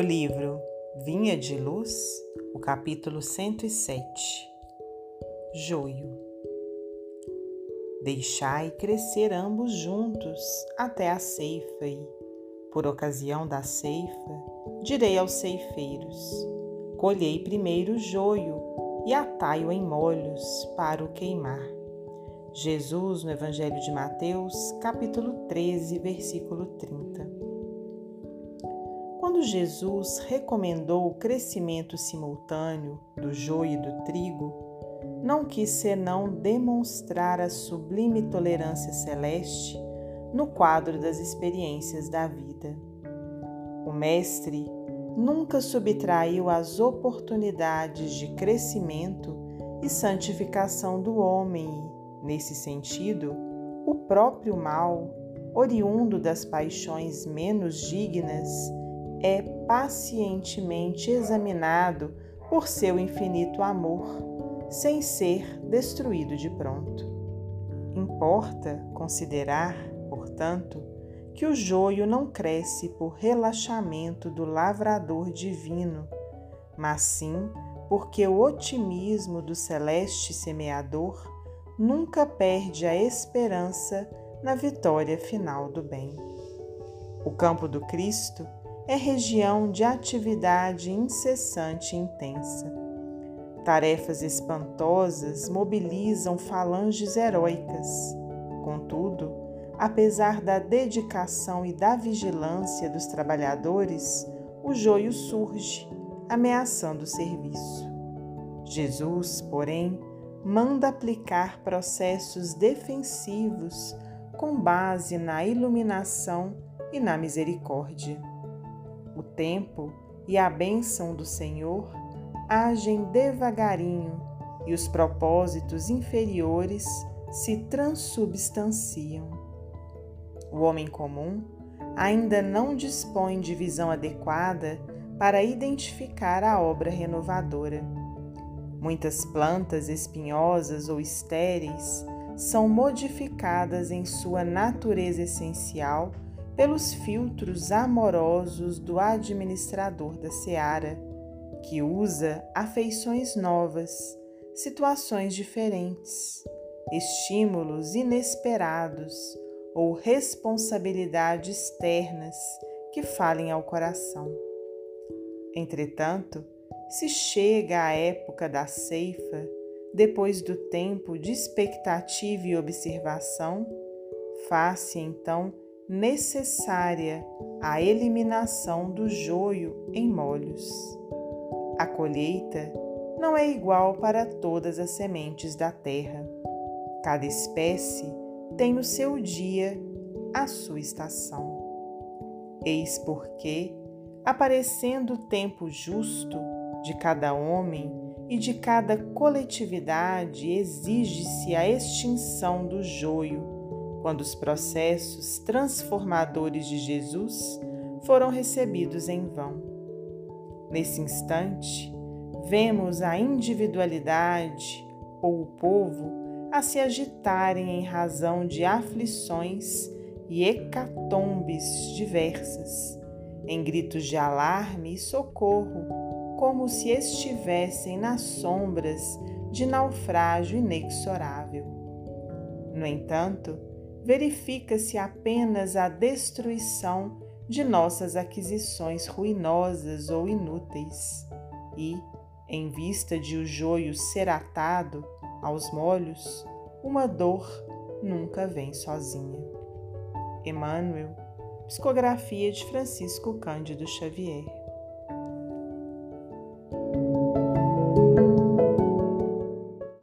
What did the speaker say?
Do livro Vinha de Luz, o capítulo 107 Joio Deixai crescer ambos juntos até a ceifa, e, por ocasião da ceifa, direi aos ceifeiros: Colhei primeiro o joio e atai-o em molhos para o queimar. Jesus, no Evangelho de Mateus, capítulo 13, versículo 30. Quando Jesus recomendou o crescimento simultâneo do joio e do trigo, não quis senão demonstrar a sublime tolerância celeste no quadro das experiências da vida. O Mestre nunca subtraiu as oportunidades de crescimento e santificação do homem e, nesse sentido, o próprio mal, oriundo das paixões menos dignas, é pacientemente examinado por seu infinito amor sem ser destruído de pronto. Importa considerar, portanto, que o joio não cresce por relaxamento do lavrador divino, mas sim porque o otimismo do celeste semeador nunca perde a esperança na vitória final do bem. O campo do Cristo é região de atividade incessante e intensa Tarefas espantosas mobilizam falanges heróicas. Contudo, apesar da dedicação e da vigilância dos trabalhadores, o joio surge, ameaçando o serviço. Jesus, porém, manda aplicar processos defensivos com base na iluminação e na misericórdia. O tempo e a bênção do Senhor agem devagarinho e os propósitos inferiores se transubstanciam. O homem comum ainda não dispõe de visão adequada para identificar a obra renovadora. Muitas plantas espinhosas ou estéreis são modificadas em sua natureza essencial pelos filtros amorosos do administrador da seara que usa afeições novas, situações diferentes, estímulos inesperados ou responsabilidades externas que falem ao coração. Entretanto, se chega a época da ceifa, depois do tempo de expectativa e observação, faz-se então necessária a eliminação do joio em molhos. A colheita não é igual para todas as sementes da terra. Cada espécie tem no seu dia a sua estação. Eis porque, aparecendo o tempo justo de cada homem e de cada coletividade, exige-se a extinção do joio, quando os processos transformadores de Jesus foram recebidos em vão. Nesse instante, vemos a individualidade ou o povo a se agitarem em razão de aflições e hecatombes diversas, em gritos de alarme e socorro, como se estivessem nas sombras de naufrágio inexorável. No entanto, verifica-se apenas a destruição de nossas aquisições ruinosas ou inúteis, e, em vista de o joio ser atado aos molhos, uma dor nunca vem sozinha. Emmanuel, Psicografia de Francisco Cândido Xavier